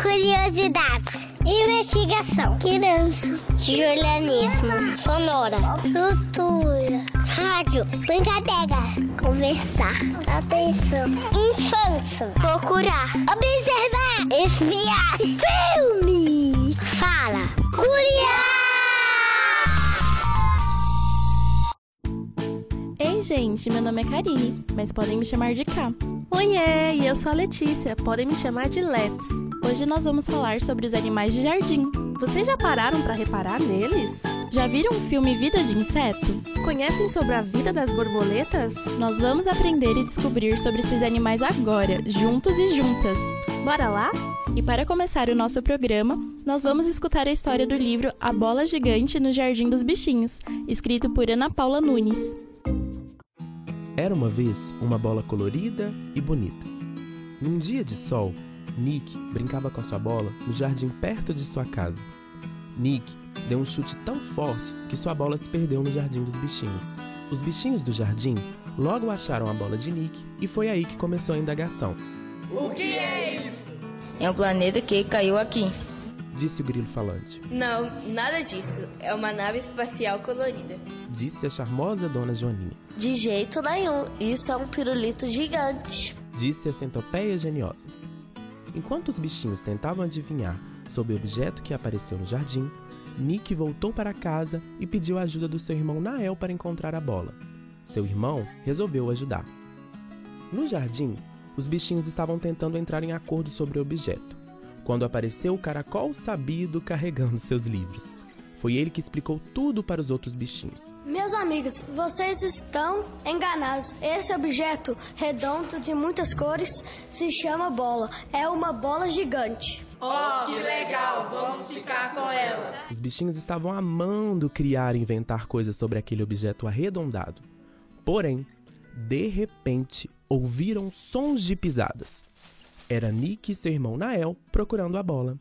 Curiosidades. Investigação. Criança. Julianismo. Sonora. Cultura. Rádio. Brincadeira. Conversar. Atenção. Infância. Procurar. Observar. Espiar. Filme. Fala. Curiar. Ei, gente, meu nome é Karine, mas podem me chamar de K. Oiê, e eu sou a Letícia, podem me chamar de Let's. Hoje nós vamos falar sobre os animais de jardim. Vocês já pararam para reparar neles? Já viram o filme Vida de Inseto? Conhecem sobre a vida das borboletas? Nós vamos aprender e descobrir sobre esses animais agora, juntos e juntas. Bora lá? E para começar o nosso programa, nós vamos escutar a história do livro A Bola Gigante no Jardim dos Bichinhos, escrito por Ana Paula Nunes. Era uma vez uma bola colorida e bonita. Num dia de sol, Nick brincava com a sua bola no jardim perto de sua casa. Nick deu um chute tão forte que sua bola se perdeu no jardim dos bichinhos. Os bichinhos do jardim logo acharam a bola de Nick e foi aí que começou a indagação. O que é isso? É um planeta que caiu aqui. Disse o grilo falante. Não, nada disso. É uma nave espacial colorida. Disse a charmosa dona Joaninha. De jeito nenhum, isso é um pirulito gigante. Disse a centopeia geniosa. Enquanto os bichinhos tentavam adivinhar sobre o objeto que apareceu no jardim, Nick voltou para casa e pediu a ajuda do seu irmão Nael para encontrar a bola. Seu irmão resolveu ajudar. No jardim, os bichinhos estavam tentando entrar em acordo sobre o objeto, quando apareceu o caracol sabido carregando seus livros. Foi ele que explicou tudo para os outros bichinhos. Meus amigos, vocês estão enganados. Esse objeto redondo de muitas cores se chama bola. É uma bola gigante. Oh, que legal! Vamos ficar com ela. Os bichinhos estavam amando criar e inventar coisas sobre aquele objeto arredondado. Porém, de repente, ouviram sons de pisadas. Era Nick e seu irmão Nael procurando a bola.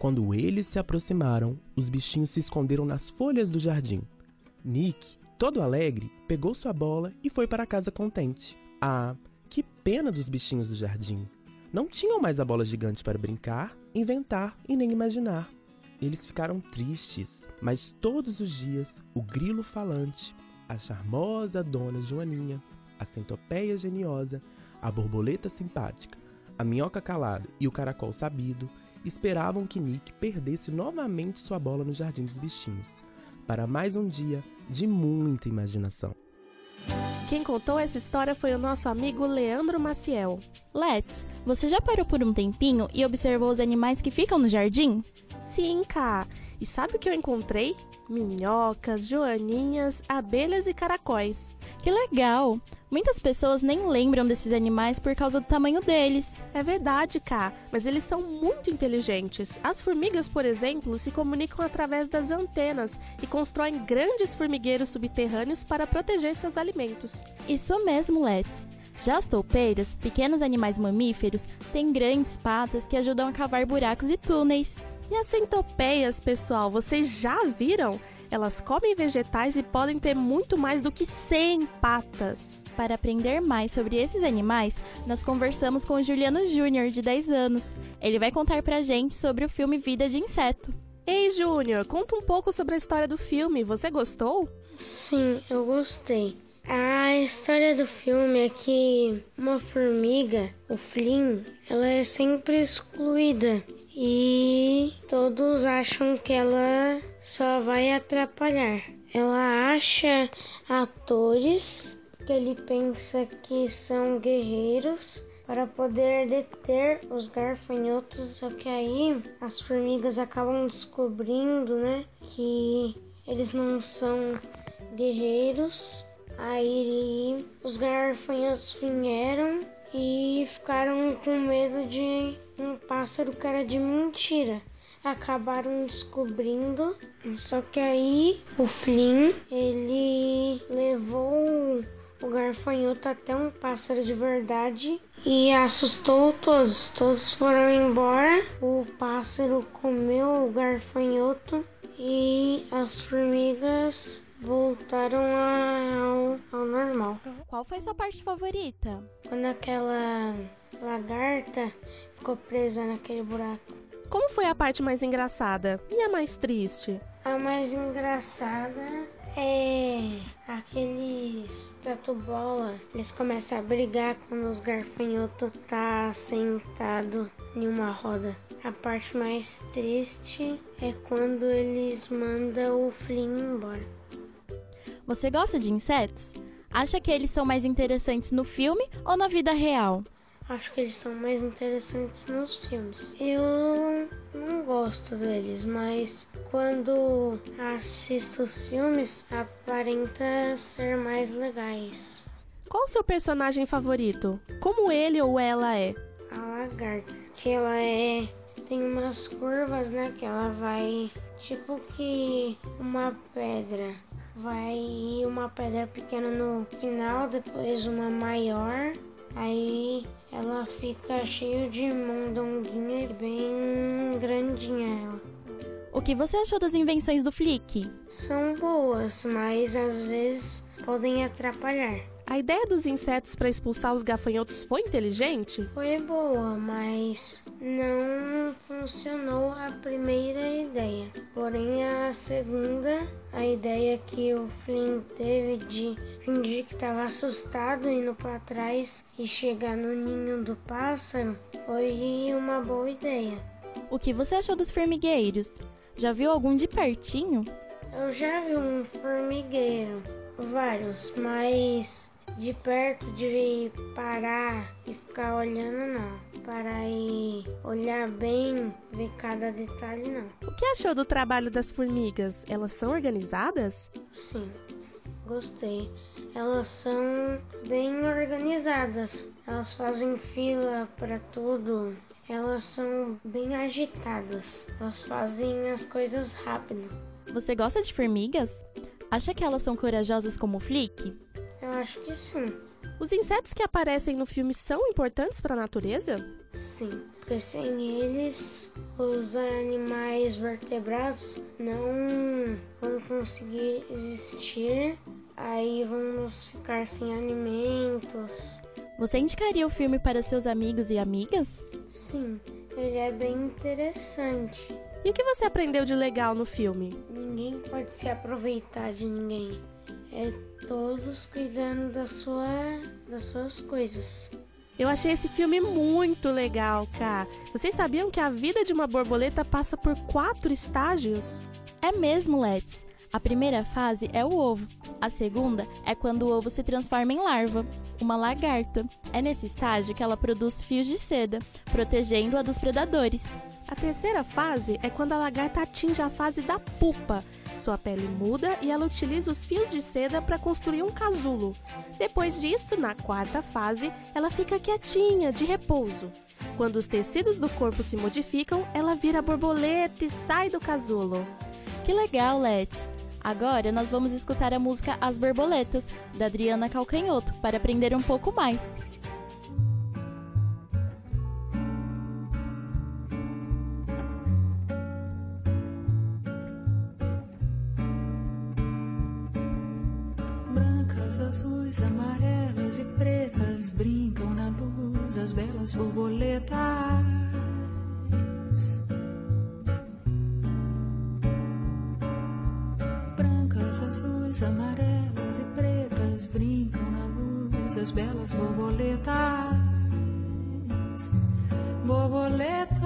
Quando eles se aproximaram, os bichinhos se esconderam nas folhas do jardim. Nick, todo alegre, pegou sua bola e foi para casa contente. Ah, que pena dos bichinhos do jardim! Não tinham mais a bola gigante para brincar, inventar e nem imaginar. Eles ficaram tristes, mas todos os dias o grilo falante, a charmosa dona Joaninha, a centopeia geniosa, a borboleta simpática, a minhoca calada e o caracol sabido esperavam que Nick perdesse novamente sua bola no Jardim dos Bichinhos, para mais um dia de muita imaginação. Quem contou essa história foi o nosso amigo Leandro Maciel. Let's, você já parou por um tempinho e observou os animais que ficam no jardim? Sim, Cá. E sabe o que eu encontrei? Minhocas, joaninhas, abelhas e caracóis. Que legal! Muitas pessoas nem lembram desses animais por causa do tamanho deles. É verdade, Cá, mas eles são muito inteligentes. As formigas, por exemplo, se comunicam através das antenas e constroem grandes formigueiros subterrâneos para proteger seus alimentos. Isso mesmo, Let's. Já as toupeiras, pequenos animais mamíferos, têm grandes patas que ajudam a cavar buracos e túneis. E as centopeias, pessoal, vocês já viram? Elas comem vegetais e podem ter muito mais do que 100 patas. Para aprender mais sobre esses animais, nós conversamos com o Juliano Júnior, de 10 anos. Ele vai contar pra gente sobre o filme Vida de Inseto. Ei, Júnior, conta um pouco sobre a história do filme. Você gostou? Sim, eu gostei. A história do filme é que uma formiga, o Flynn, ela é sempre excluída e todos acham que ela só vai atrapalhar. Ela acha atores que ele pensa que são guerreiros para poder deter os garfanhotos, só que aí as formigas acabam descobrindo, né, que eles não são guerreiros. Aí os garfanhotos vieram e ficaram com medo de um pássaro que era de mentira. Acabaram descobrindo, só que aí o Flynn ele levou o garfanhoto até um pássaro de verdade e assustou todos. Todos foram embora. O pássaro comeu o garfanhoto e as formigas voltaram ao, ao normal. Qual foi sua parte favorita? Quando aquela lagarta ficou presa naquele buraco. Como foi a parte mais engraçada e a mais triste? A mais engraçada é aqueles tatu bola. Eles começam a brigar quando os garfanhotos tá sentado em uma roda. A parte mais triste é quando eles mandam o Flynn embora. Você gosta de insetos? Acha que eles são mais interessantes no filme ou na vida real? Acho que eles são mais interessantes nos filmes. Eu não gosto deles, mas quando assisto os filmes, aparenta ser mais legais. Qual o seu personagem favorito? Como ele ou ela é? A lagarta, que ela é tem umas curvas, né, que ela vai tipo que uma pedra. Vai uma pedra pequena no final, depois uma maior, aí ela fica cheia de mondonguinha e bem grandinha ela. O que você achou das invenções do Flick? São boas, mas às vezes podem atrapalhar. A ideia dos insetos para expulsar os gafanhotos foi inteligente? Foi boa, mas não funcionou a primeira ideia. Porém, a segunda, a ideia que o Flynn teve de fingir que estava assustado indo para trás e chegar no ninho do pássaro, foi uma boa ideia. O que você achou dos formigueiros? Já viu algum de pertinho? Eu já vi um formigueiro, vários, mas de perto de parar e ficar olhando não. Parar e olhar bem, ver cada detalhe não. O que achou do trabalho das formigas? Elas são organizadas? Sim, gostei. Elas são bem organizadas. Elas fazem fila para tudo. Elas são bem agitadas. Elas fazem as coisas rápido. Você gosta de formigas? Acha que elas são corajosas como o Flick? Eu acho que sim. Os insetos que aparecem no filme são importantes para a natureza? Sim, porque sem eles, os animais vertebrados não vão conseguir existir, aí vamos ficar sem alimentos. Você indicaria o filme para seus amigos e amigas? Sim, ele é bem interessante. E o que você aprendeu de legal no filme? Ninguém pode se aproveitar de ninguém. É todos cuidando da sua, das suas coisas. Eu achei esse filme muito legal, cara. Vocês sabiam que a vida de uma borboleta passa por quatro estágios? É mesmo, Let's. A primeira fase é o ovo. A segunda é quando o ovo se transforma em larva, uma lagarta. É nesse estágio que ela produz fios de seda, protegendo-a dos predadores. A terceira fase é quando a lagarta atinge a fase da pupa. Sua pele muda e ela utiliza os fios de seda para construir um casulo. Depois disso, na quarta fase, ela fica quietinha, de repouso. Quando os tecidos do corpo se modificam, ela vira borboleta e sai do casulo. Que legal, Let's! Agora nós vamos escutar a música As Borboletas, da Adriana Calcanhoto, para aprender um pouco mais. Azuis, amarelas e pretas brincam na luz as belas borboletas. azuis, amarelas e pretas brincam na luz as belas. Borboletas, borboletas,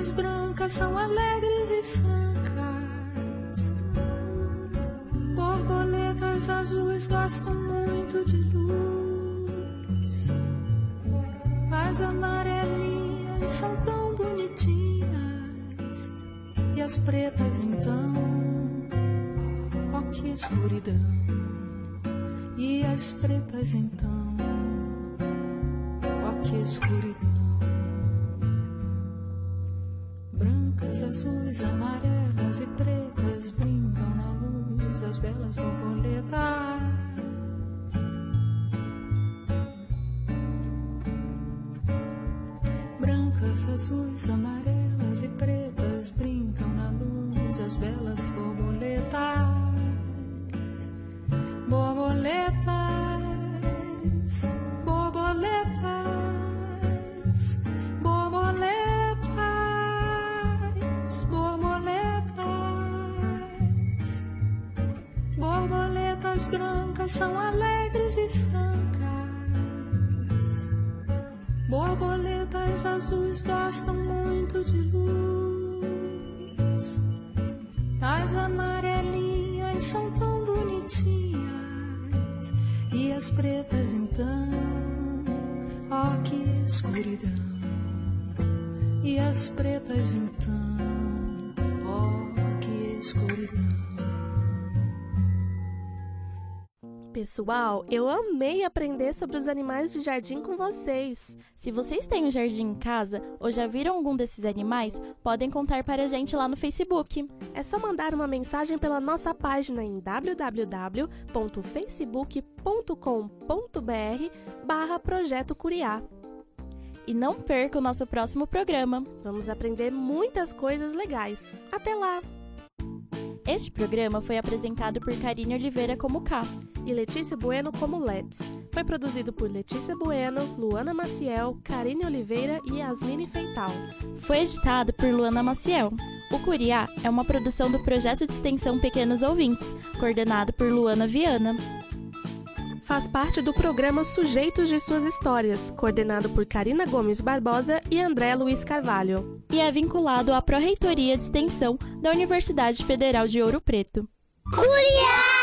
Borboletas brancas são alegres e francas. Borboletas azuis gostam muito de luz. As amarelinhas são tão bonitinhas. E as pretas então, ó que escuridão. E as pretas então, ó que escuridão. Azuis, amarelas e pretas brincam na luz as belas borboletas. Brancas, azuis, amarelas e pretas brincam na luz as belas borboletas. Borboletas, Borboletas brancas são alegres e francas. Borboletas azuis gostam muito de luz. As amarelinhas são tão bonitinhas. E as pretas então, ó que escuridão. E as pretas então, ó que escuridão. Pessoal, eu amei aprender sobre os animais de jardim com vocês. Se vocês têm um jardim em casa ou já viram algum desses animais, podem contar para a gente lá no Facebook. É só mandar uma mensagem pela nossa página em www.facebook.com.br barra Projeto Curiá. E não perca o nosso próximo programa. Vamos aprender muitas coisas legais. Até lá! Este programa foi apresentado por Karine Oliveira como K e Letícia Bueno como Let's. Foi produzido por Letícia Bueno, Luana Maciel, Karine Oliveira e Yasmine Feital. Foi editado por Luana Maciel. O Curiá é uma produção do projeto de extensão Pequenos Ouvintes, coordenado por Luana Viana. Faz parte do programa Sujeitos de Suas Histórias, coordenado por Karina Gomes Barbosa e André Luiz Carvalho. E é vinculado à Pró-Reitoria de Extensão da Universidade Federal de Ouro Preto. Curiá!